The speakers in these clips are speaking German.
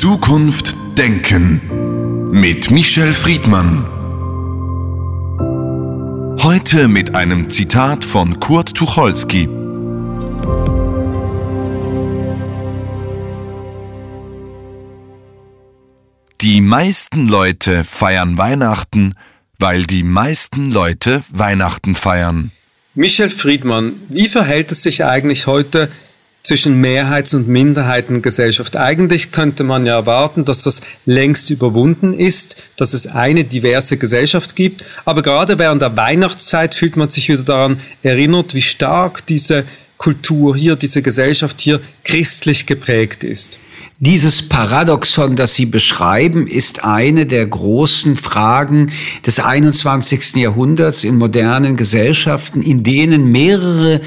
Zukunft denken mit Michel Friedmann. Heute mit einem Zitat von Kurt Tucholsky. Die meisten Leute feiern Weihnachten, weil die meisten Leute Weihnachten feiern. Michel Friedmann, wie verhält es sich eigentlich heute zwischen Mehrheits- und Minderheitengesellschaft? Eigentlich könnte man ja erwarten, dass das längst überwunden ist, dass es eine diverse Gesellschaft gibt. Aber gerade während der Weihnachtszeit fühlt man sich wieder daran erinnert, wie stark diese Kultur hier, diese Gesellschaft hier christlich geprägt ist. Dieses Paradoxon, das Sie beschreiben, ist eine der großen Fragen des 21. Jahrhunderts in modernen Gesellschaften, in denen mehrere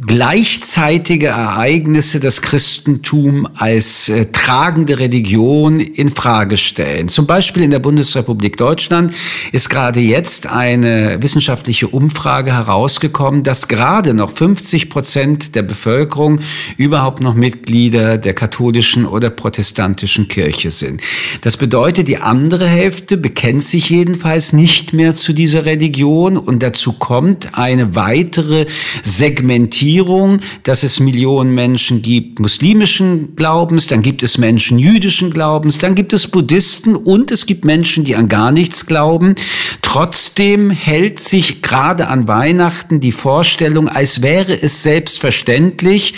gleichzeitige Ereignisse das Christentum als äh, tragende Religion in Frage stellen. Zum Beispiel in der Bundesrepublik Deutschland ist gerade jetzt eine wissenschaftliche Umfrage herausgekommen, dass gerade noch 50 Prozent der Bevölkerung überhaupt noch Mitglieder der katholischen oder protestantischen Kirche sind. Das bedeutet, die andere Hälfte bekennt sich jedenfalls nicht mehr zu dieser Religion und dazu kommt eine weitere Segmentierung, dass es Millionen Menschen gibt muslimischen Glaubens, dann gibt es Menschen jüdischen Glaubens, dann gibt es Buddhisten und es gibt Menschen, die an gar nichts glauben. Trotzdem hält sich gerade an Weihnachten die Vorstellung, als wäre es selbstverständlich,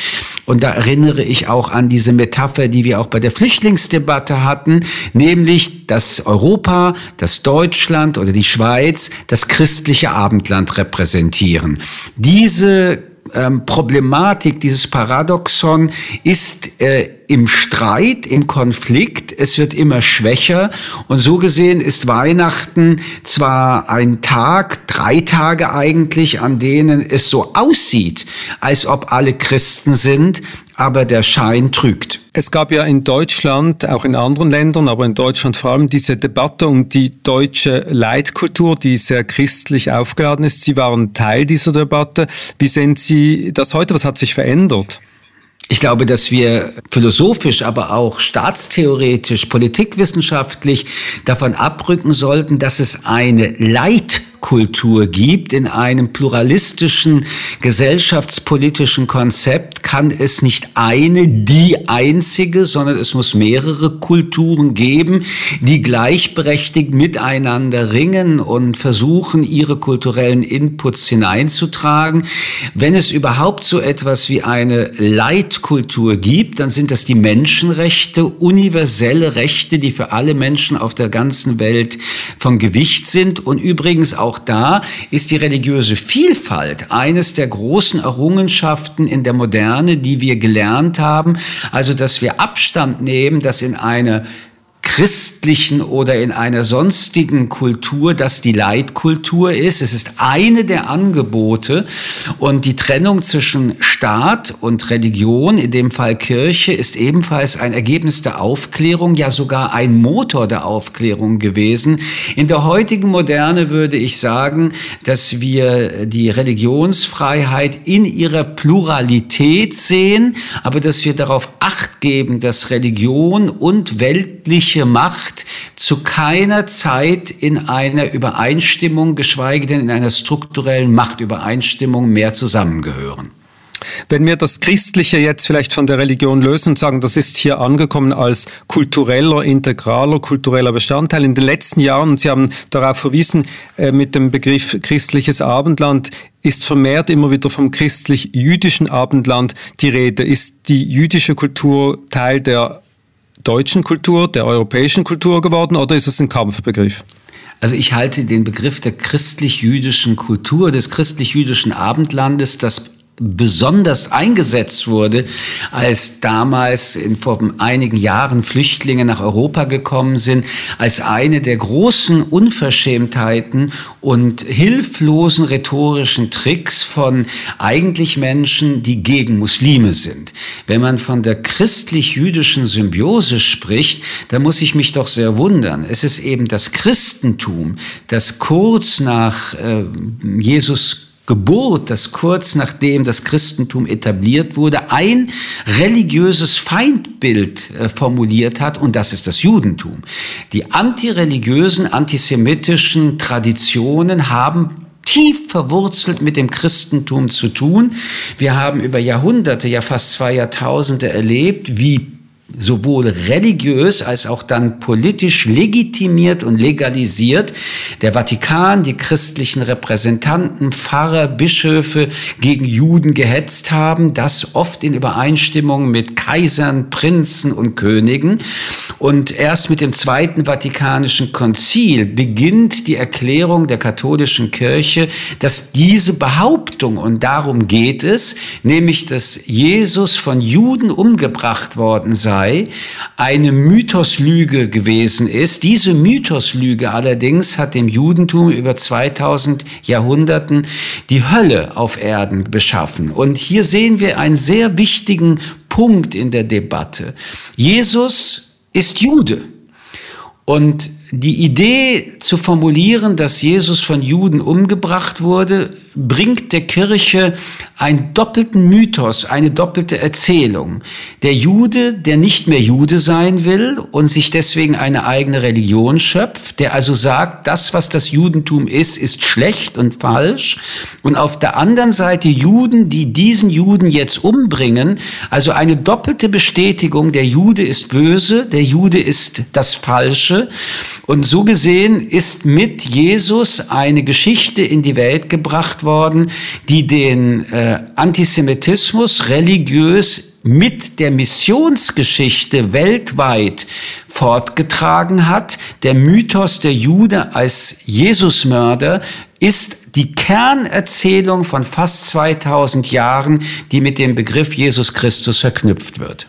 und da erinnere ich auch an diese Metapher, die wir auch bei der Flüchtlingsdebatte hatten, nämlich, dass Europa, dass Deutschland oder die Schweiz das christliche Abendland repräsentieren. Diese ähm, Problematik, dieses Paradoxon ist äh, im Streit, im Konflikt, es wird immer schwächer und so gesehen ist Weihnachten zwar ein Tag, drei Tage eigentlich, an denen es so aussieht, als ob alle Christen sind, aber der Schein trügt. Es gab ja in Deutschland, auch in anderen Ländern, aber in Deutschland vor allem diese Debatte um die deutsche Leitkultur, die sehr christlich aufgeladen ist. Sie waren Teil dieser Debatte. Wie sehen Sie das heute? Was hat sich verändert? Ich glaube, dass wir philosophisch, aber auch staatstheoretisch, politikwissenschaftlich davon abrücken sollten, dass es eine Leitkultur Subkultur gibt, in einem pluralistischen gesellschaftspolitischen Konzept kann es nicht eine, die einzige, sondern es muss mehrere Kulturen geben, die gleichberechtigt miteinander ringen und versuchen, ihre kulturellen Inputs hineinzutragen. Wenn es überhaupt so etwas wie eine Leitkultur gibt, dann sind das die Menschenrechte, universelle Rechte, die für alle Menschen auf der ganzen Welt von Gewicht sind und übrigens auch auch da ist die religiöse Vielfalt eines der großen Errungenschaften in der Moderne, die wir gelernt haben. Also, dass wir Abstand nehmen, dass in einer christlichen oder in einer sonstigen Kultur, das die Leitkultur ist. Es ist eine der Angebote und die Trennung zwischen Staat und Religion, in dem Fall Kirche, ist ebenfalls ein Ergebnis der Aufklärung, ja sogar ein Motor der Aufklärung gewesen. In der heutigen Moderne würde ich sagen, dass wir die Religionsfreiheit in ihrer Pluralität sehen, aber dass wir darauf acht geben, dass Religion und weltliche welche Macht zu keiner Zeit in einer Übereinstimmung, geschweige denn in einer strukturellen Machtübereinstimmung mehr zusammengehören. Wenn wir das Christliche jetzt vielleicht von der Religion lösen und sagen, das ist hier angekommen als kultureller, integraler, kultureller Bestandteil. In den letzten Jahren, und Sie haben darauf verwiesen, äh, mit dem Begriff christliches Abendland ist vermehrt immer wieder vom christlich-jüdischen Abendland die Rede. Ist die jüdische Kultur Teil der deutschen Kultur, der europäischen Kultur geworden oder ist es ein Kampfbegriff? Also ich halte den Begriff der christlich-jüdischen Kultur, des christlich-jüdischen Abendlandes, das besonders eingesetzt wurde, als damals in, vor einigen Jahren Flüchtlinge nach Europa gekommen sind, als eine der großen Unverschämtheiten und hilflosen rhetorischen Tricks von eigentlich Menschen, die gegen Muslime sind. Wenn man von der christlich-jüdischen Symbiose spricht, dann muss ich mich doch sehr wundern. Es ist eben das Christentum, das kurz nach äh, Jesus Geburt, das kurz nachdem das Christentum etabliert wurde, ein religiöses Feindbild äh, formuliert hat, und das ist das Judentum. Die antireligiösen, antisemitischen Traditionen haben tief verwurzelt mit dem Christentum zu tun. Wir haben über Jahrhunderte, ja fast zwei Jahrtausende erlebt, wie sowohl religiös als auch dann politisch legitimiert und legalisiert. Der Vatikan, die christlichen Repräsentanten, Pfarrer, Bischöfe gegen Juden gehetzt haben, das oft in Übereinstimmung mit Kaisern, Prinzen und Königen. Und erst mit dem Zweiten Vatikanischen Konzil beginnt die Erklärung der katholischen Kirche, dass diese Behauptung, und darum geht es, nämlich dass Jesus von Juden umgebracht worden sei, sei, eine Mythoslüge gewesen ist. Diese Mythoslüge allerdings hat dem Judentum über 2000 Jahrhunderten die Hölle auf Erden beschaffen. Und hier sehen wir einen sehr wichtigen Punkt in der Debatte. Jesus ist Jude. Und die Idee zu formulieren, dass Jesus von Juden umgebracht wurde, bringt der Kirche einen doppelten Mythos, eine doppelte Erzählung. Der Jude, der nicht mehr Jude sein will und sich deswegen eine eigene Religion schöpft, der also sagt, das, was das Judentum ist, ist schlecht und falsch. Und auf der anderen Seite Juden, die diesen Juden jetzt umbringen, also eine doppelte Bestätigung, der Jude ist böse, der Jude ist das Falsche. Und so gesehen ist mit Jesus eine Geschichte in die Welt gebracht worden, die den äh, Antisemitismus religiös mit der Missionsgeschichte weltweit fortgetragen hat. Der Mythos der Jude als Jesusmörder ist die Kernerzählung von fast 2000 Jahren, die mit dem Begriff Jesus Christus verknüpft wird.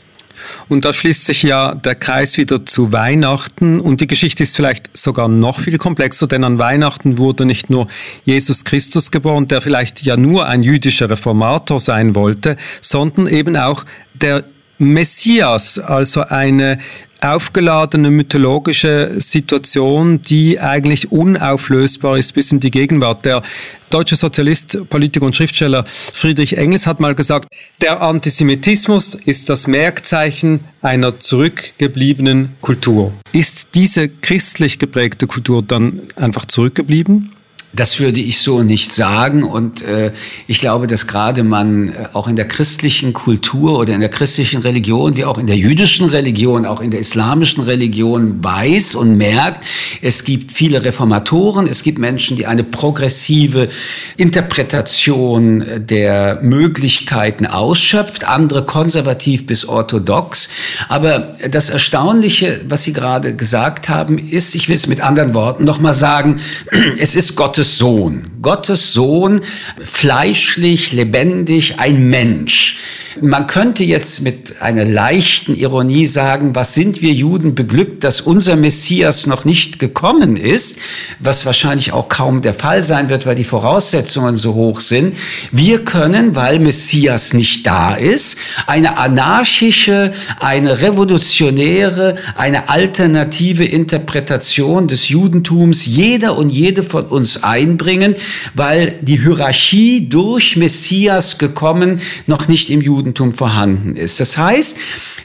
Und da schließt sich ja der Kreis wieder zu Weihnachten. Und die Geschichte ist vielleicht sogar noch viel komplexer, denn an Weihnachten wurde nicht nur Jesus Christus geboren, der vielleicht ja nur ein jüdischer Reformator sein wollte, sondern eben auch der Messias, also eine aufgeladene mythologische Situation, die eigentlich unauflösbar ist bis in die Gegenwart. Der deutsche Sozialist, Politiker und Schriftsteller Friedrich Engels hat mal gesagt, der Antisemitismus ist das Merkzeichen einer zurückgebliebenen Kultur. Ist diese christlich geprägte Kultur dann einfach zurückgeblieben? Das würde ich so nicht sagen. Und äh, ich glaube, dass gerade man äh, auch in der christlichen Kultur oder in der christlichen Religion, wie auch in der jüdischen Religion, auch in der islamischen Religion weiß und merkt, es gibt viele Reformatoren, es gibt Menschen, die eine progressive Interpretation der Möglichkeiten ausschöpft, andere konservativ bis orthodox. Aber das Erstaunliche, was Sie gerade gesagt haben, ist, ich will es mit anderen Worten nochmal sagen, es ist Gottes Gottes Sohn. Gottes Sohn, fleischlich, lebendig, ein Mensch. Man könnte jetzt mit einer leichten Ironie sagen, was sind wir Juden beglückt, dass unser Messias noch nicht gekommen ist, was wahrscheinlich auch kaum der Fall sein wird, weil die Voraussetzungen so hoch sind. Wir können, weil Messias nicht da ist, eine anarchische, eine revolutionäre, eine alternative Interpretation des Judentums jeder und jede von uns einbringen, weil die Hierarchie durch Messias gekommen noch nicht im Judentum vorhanden ist. Das heißt,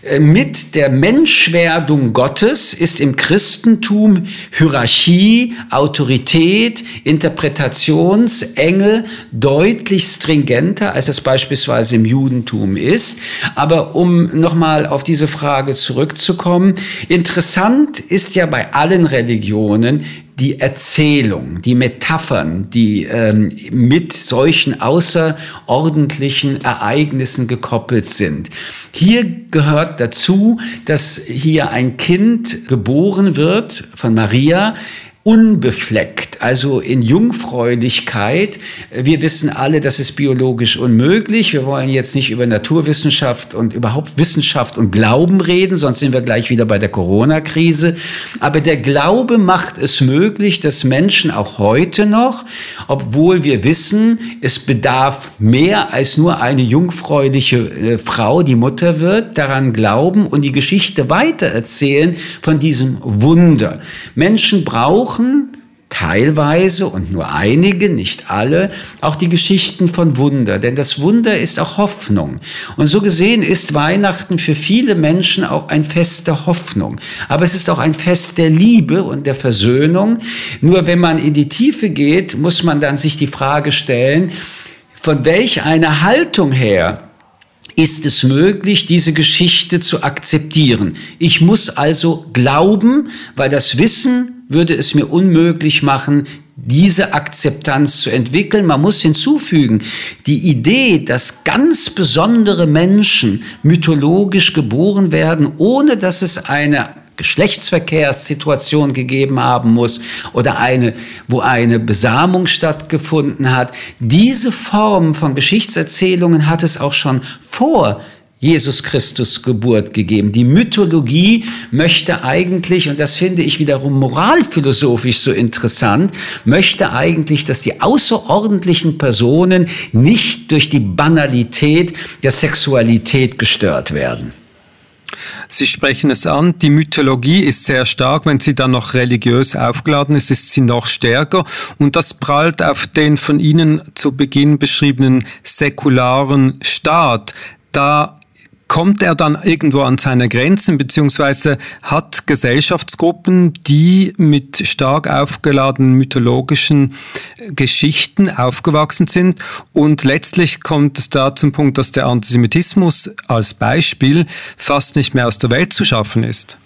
äh, mit der Menschwerdung Gottes ist im Christentum Hierarchie, Autorität, Interpretationsenge deutlich stringenter, als es beispielsweise im Judentum ist. Aber um nochmal auf diese Frage zurückzukommen, interessant ist ja bei allen Religionen, die Erzählung, die Metaphern, die ähm, mit solchen außerordentlichen Ereignissen gekoppelt sind. Hier gehört dazu, dass hier ein Kind geboren wird von Maria, unbefleckt, also in Jungfräulichkeit. Wir wissen alle, das ist biologisch unmöglich. Wir wollen jetzt nicht über Naturwissenschaft und überhaupt Wissenschaft und Glauben reden, sonst sind wir gleich wieder bei der Corona-Krise. Aber der Glaube macht es möglich, dass Menschen auch heute noch, obwohl wir wissen, es bedarf mehr als nur eine jungfräuliche äh, Frau, die Mutter wird, daran glauben und die Geschichte weitererzählen von diesem Wunder. Menschen brauchen brauchen teilweise und nur einige, nicht alle, auch die Geschichten von Wunder. Denn das Wunder ist auch Hoffnung. Und so gesehen ist Weihnachten für viele Menschen auch ein Fest der Hoffnung. Aber es ist auch ein Fest der Liebe und der Versöhnung. Nur wenn man in die Tiefe geht, muss man dann sich die Frage stellen, von welch einer Haltung her ist es möglich, diese Geschichte zu akzeptieren. Ich muss also glauben, weil das Wissen würde es mir unmöglich machen, diese Akzeptanz zu entwickeln. Man muss hinzufügen, die Idee, dass ganz besondere Menschen mythologisch geboren werden, ohne dass es eine Geschlechtsverkehrssituation gegeben haben muss oder eine, wo eine Besamung stattgefunden hat. Diese Form von Geschichtserzählungen hat es auch schon vor Jesus Christus Geburt gegeben. Die Mythologie möchte eigentlich, und das finde ich wiederum moralphilosophisch so interessant, möchte eigentlich, dass die außerordentlichen Personen nicht durch die Banalität der Sexualität gestört werden. Sie sprechen es an, die Mythologie ist sehr stark, wenn sie dann noch religiös aufgeladen ist, ist sie noch stärker und das prallt auf den von Ihnen zu Beginn beschriebenen säkularen Staat. Da kommt er dann irgendwo an seine Grenzen, beziehungsweise hat Gesellschaftsgruppen, die mit stark aufgeladenen mythologischen Geschichten aufgewachsen sind. Und letztlich kommt es da zum Punkt, dass der Antisemitismus als Beispiel fast nicht mehr aus der Welt zu schaffen ist.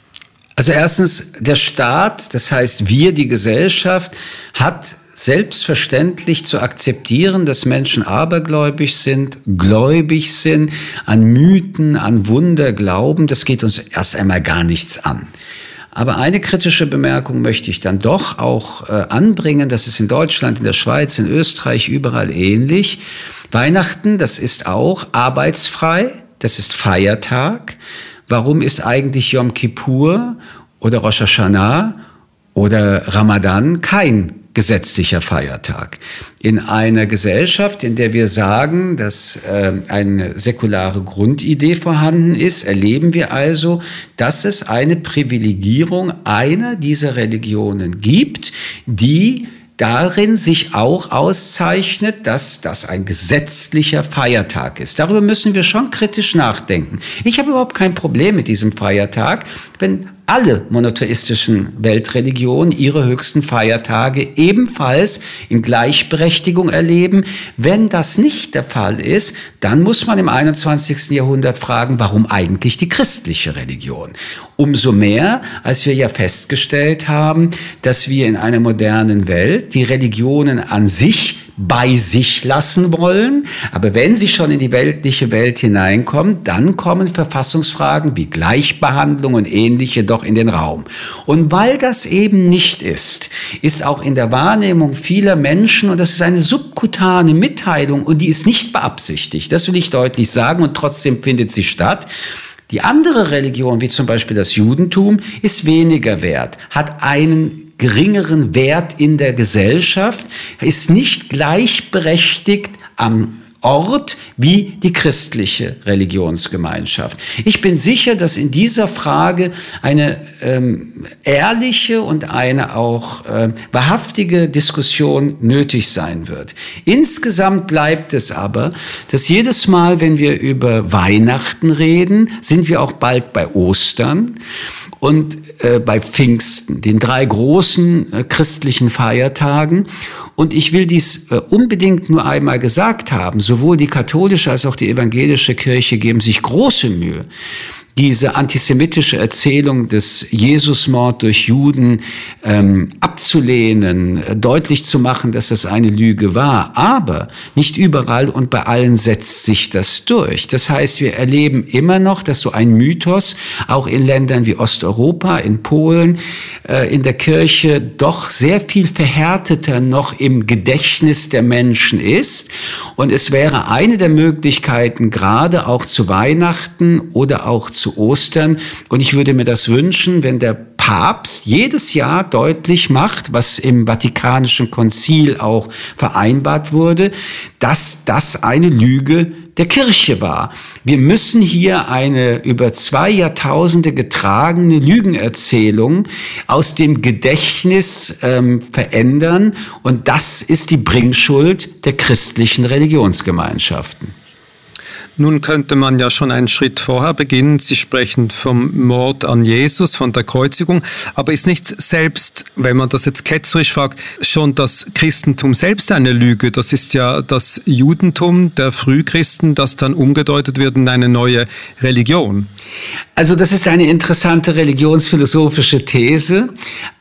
Also erstens, der Staat, das heißt wir, die Gesellschaft, hat selbstverständlich zu akzeptieren, dass Menschen abergläubig sind, gläubig sind, an Mythen, an Wunder glauben, das geht uns erst einmal gar nichts an. Aber eine kritische Bemerkung möchte ich dann doch auch äh, anbringen. Das ist in Deutschland, in der Schweiz, in Österreich überall ähnlich. Weihnachten, das ist auch arbeitsfrei, das ist Feiertag. Warum ist eigentlich Yom Kippur oder Rosh Hashanah oder Ramadan kein gesetzlicher Feiertag. In einer Gesellschaft, in der wir sagen, dass äh, eine säkulare Grundidee vorhanden ist, erleben wir also, dass es eine Privilegierung einer dieser Religionen gibt, die darin sich auch auszeichnet, dass das ein gesetzlicher Feiertag ist. Darüber müssen wir schon kritisch nachdenken. Ich habe überhaupt kein Problem mit diesem Feiertag, wenn alle monotheistischen Weltreligionen ihre höchsten Feiertage ebenfalls in Gleichberechtigung erleben. Wenn das nicht der Fall ist, dann muss man im 21. Jahrhundert fragen, warum eigentlich die christliche Religion? Umso mehr, als wir ja festgestellt haben, dass wir in einer modernen Welt die Religionen an sich bei sich lassen wollen. Aber wenn sie schon in die weltliche Welt hineinkommen, dann kommen Verfassungsfragen wie Gleichbehandlung und ähnliche doch in den Raum. Und weil das eben nicht ist, ist auch in der Wahrnehmung vieler Menschen, und das ist eine subkutane Mitteilung und die ist nicht beabsichtigt, das will ich deutlich sagen und trotzdem findet sie statt, die andere Religion, wie zum Beispiel das Judentum, ist weniger wert, hat einen geringeren Wert in der Gesellschaft, ist nicht gleichberechtigt am Ort wie die christliche Religionsgemeinschaft. Ich bin sicher, dass in dieser Frage eine ähm, ehrliche und eine auch äh, wahrhaftige Diskussion nötig sein wird. Insgesamt bleibt es aber, dass jedes Mal, wenn wir über Weihnachten reden, sind wir auch bald bei Ostern und äh, bei Pfingsten, den drei großen äh, christlichen Feiertagen. Und ich will dies äh, unbedingt nur einmal gesagt haben. Sowohl die katholische als auch die evangelische Kirche geben sich große Mühe, diese antisemitische Erzählung des Jesusmord durch Juden ähm, abzulehnen, deutlich zu machen, dass es eine Lüge war. Aber nicht überall und bei allen setzt sich das durch. Das heißt, wir erleben immer noch, dass so ein Mythos auch in Ländern wie Osteuropa, in Polen, in der Kirche doch sehr viel verhärteter noch im Gedächtnis der Menschen ist. Und es wäre eine der Möglichkeiten, gerade auch zu Weihnachten oder auch zu zu Ostern. Und ich würde mir das wünschen, wenn der Papst jedes Jahr deutlich macht, was im Vatikanischen Konzil auch vereinbart wurde, dass das eine Lüge der Kirche war. Wir müssen hier eine über zwei Jahrtausende getragene Lügenerzählung aus dem Gedächtnis ähm, verändern und das ist die Bringschuld der christlichen Religionsgemeinschaften. Nun könnte man ja schon einen Schritt vorher beginnen. Sie sprechen vom Mord an Jesus, von der Kreuzigung. Aber ist nicht selbst, wenn man das jetzt ketzerisch fragt, schon das Christentum selbst eine Lüge? Das ist ja das Judentum der Frühchristen, das dann umgedeutet wird in eine neue Religion. Also das ist eine interessante religionsphilosophische These.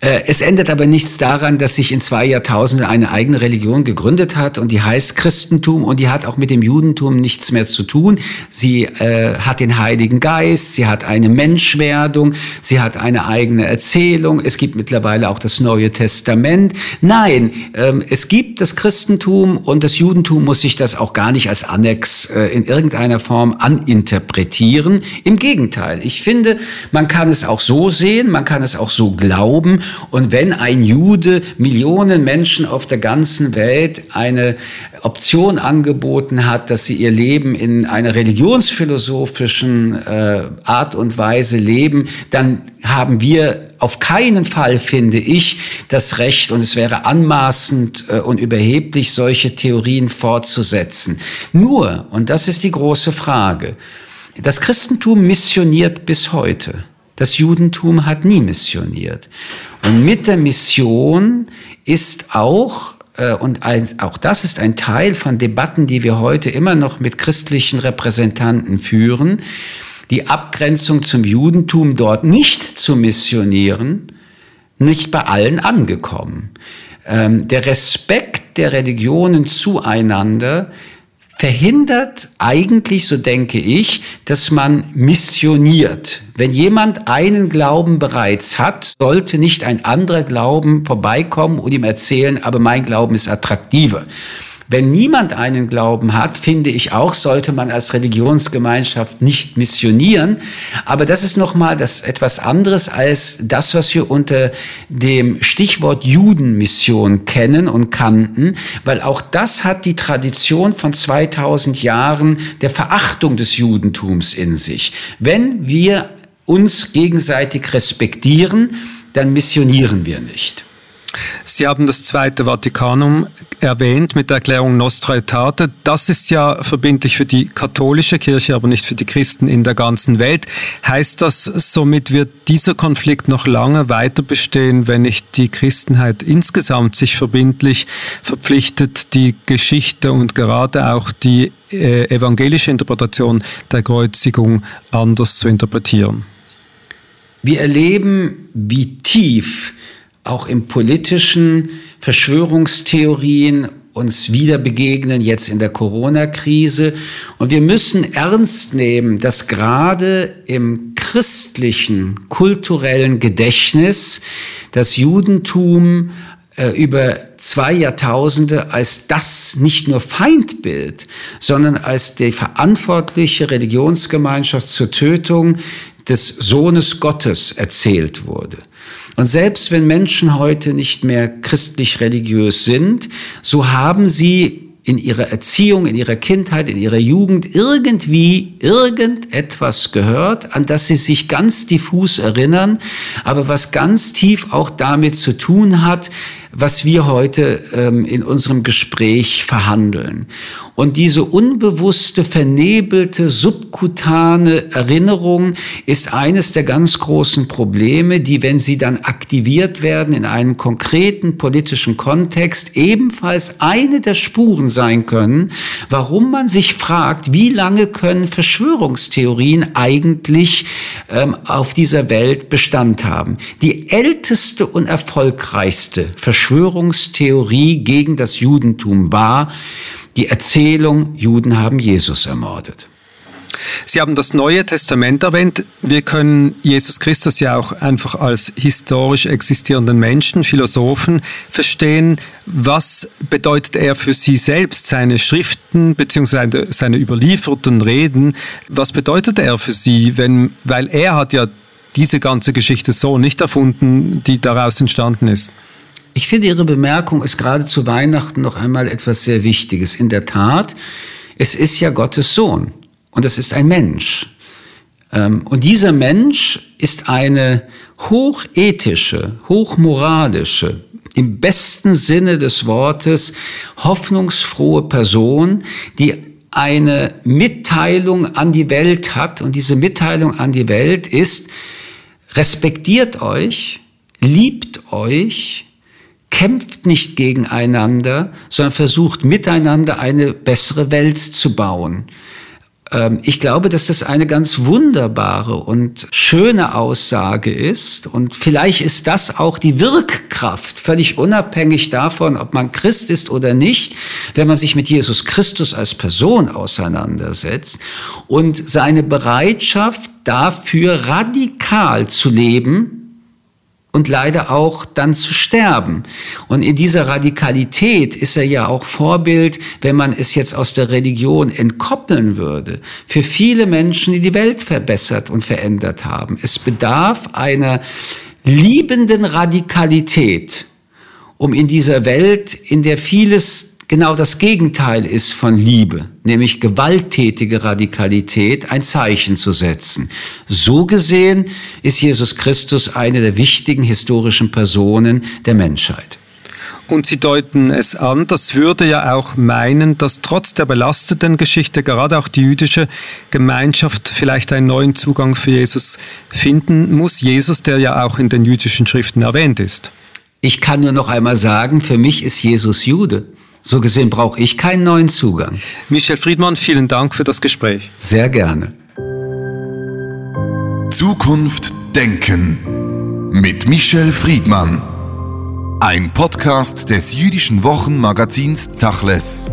Äh, es ändert aber nichts daran, dass sich in zwei Jahrtausenden eine eigene Religion gegründet hat und die heißt Christentum und die hat auch mit dem Judentum nichts mehr zu tun. Sie äh, hat den Heiligen Geist, sie hat eine Menschwerdung, sie hat eine eigene Erzählung. Es gibt mittlerweile auch das Neue Testament. Nein, ähm, es gibt das Christentum und das Judentum muss sich das auch gar nicht als Annex äh, in irgendeiner Form aninterpretieren. Im Gegenteil. Ich finde, man kann es auch so sehen, man kann es auch so glauben. Und wenn ein Jude Millionen Menschen auf der ganzen Welt eine Option angeboten hat, dass sie ihr Leben in einer religionsphilosophischen äh, Art und Weise leben, dann haben wir auf keinen Fall, finde ich, das Recht und es wäre anmaßend äh, und überheblich, solche Theorien fortzusetzen. Nur, und das ist die große Frage, das Christentum missioniert bis heute. Das Judentum hat nie missioniert. Und mit der Mission ist auch, und ein, auch das ist ein Teil von Debatten, die wir heute immer noch mit christlichen Repräsentanten führen, die Abgrenzung zum Judentum dort nicht zu missionieren, nicht bei allen angekommen. Ähm, der Respekt der Religionen zueinander verhindert eigentlich, so denke ich, dass man missioniert. Wenn jemand einen Glauben bereits hat, sollte nicht ein anderer Glauben vorbeikommen und ihm erzählen, aber mein Glauben ist attraktiver. Wenn niemand einen Glauben hat, finde ich auch, sollte man als Religionsgemeinschaft nicht missionieren. Aber das ist nochmal das etwas anderes als das, was wir unter dem Stichwort Judenmission kennen und kannten, weil auch das hat die Tradition von 2000 Jahren der Verachtung des Judentums in sich. Wenn wir uns gegenseitig respektieren, dann missionieren wir nicht. Sie haben das Zweite Vatikanum erwähnt mit der Erklärung Nostra Aetate. Das ist ja verbindlich für die katholische Kirche, aber nicht für die Christen in der ganzen Welt. Heißt das, somit wird dieser Konflikt noch lange weiter bestehen, wenn nicht die Christenheit insgesamt sich verbindlich verpflichtet, die Geschichte und gerade auch die äh, evangelische Interpretation der Kreuzigung anders zu interpretieren? Wir erleben, wie tief auch im politischen Verschwörungstheorien uns wieder begegnen, jetzt in der Corona-Krise. Und wir müssen ernst nehmen, dass gerade im christlichen, kulturellen Gedächtnis das Judentum äh, über zwei Jahrtausende als das nicht nur Feindbild, sondern als die verantwortliche Religionsgemeinschaft zur Tötung des Sohnes Gottes erzählt wurde. Und selbst wenn Menschen heute nicht mehr christlich religiös sind, so haben sie in ihrer Erziehung, in ihrer Kindheit, in ihrer Jugend irgendwie irgendetwas gehört, an das sie sich ganz diffus erinnern, aber was ganz tief auch damit zu tun hat, was wir heute ähm, in unserem Gespräch verhandeln. Und diese unbewusste, vernebelte, subkutane Erinnerung ist eines der ganz großen Probleme, die, wenn sie dann aktiviert werden in einem konkreten politischen Kontext, ebenfalls eine der Spuren sein können, warum man sich fragt, wie lange können Verschwörungstheorien eigentlich ähm, auf dieser Welt Bestand haben. Die älteste und erfolgreichste Verschwörungstheorie Verschwörungstheorie gegen das Judentum war die Erzählung, Juden haben Jesus ermordet. Sie haben das Neue Testament erwähnt. Wir können Jesus Christus ja auch einfach als historisch existierenden Menschen, Philosophen verstehen. Was bedeutet er für Sie selbst, seine Schriften bzw. seine überlieferten Reden? Was bedeutet er für Sie, wenn, weil er hat ja diese ganze Geschichte so nicht erfunden, die daraus entstanden ist? Ich finde, Ihre Bemerkung ist gerade zu Weihnachten noch einmal etwas sehr Wichtiges. In der Tat Es ist ja Gottes Sohn und es ist ein Mensch. Ähm, und dieser Mensch ist eine hochethische, hochmoralische, im besten Sinne des Wortes hoffnungsfrohe Person, die eine Mitteilung an die Welt hat. Und diese Mitteilung an die Welt ist, respektiert euch, liebt euch, kämpft nicht gegeneinander, sondern versucht miteinander eine bessere Welt zu bauen. Ähm, ich glaube, dass das eine ganz wunderbare und schöne Aussage ist. Und vielleicht ist das auch die Wirkkraft, völlig unabhängig davon, ob man Christ ist oder nicht, wenn man sich mit Jesus Christus als Person auseinandersetzt und seine Bereitschaft dafür radikal zu leben, und leider auch dann zu sterben. Und in dieser Radikalität ist er ja auch Vorbild, wenn man es jetzt aus der Religion entkoppeln würde, für viele Menschen, die die Welt verbessert und verändert haben. Es bedarf einer liebenden Radikalität, um in dieser Welt, in der vieles genau das Gegenteil ist von Liebe, nämlich gewalttätige Radikalität, ein Zeichen zu setzen. So gesehen ist Jesus Christus eine der wichtigen historischen Personen der Menschheit. Und Sie deuten es an, das würde ja auch meinen, dass trotz der belasteten Geschichte gerade auch die jüdische Gemeinschaft vielleicht einen neuen Zugang für Jesus finden muss. Jesus, der ja auch in den jüdischen Schriften erwähnt ist. Ich kann nur noch einmal sagen, für mich ist Jesus Jude. So gesehen brauche ich keinen neuen Zugang. Michel Friedmann, vielen Dank für das Gespräch. Sehr gerne. Zukunft Denken mit Michel Friedmann. Ein Podcast des jüdischen Wochenmagazins Tachles.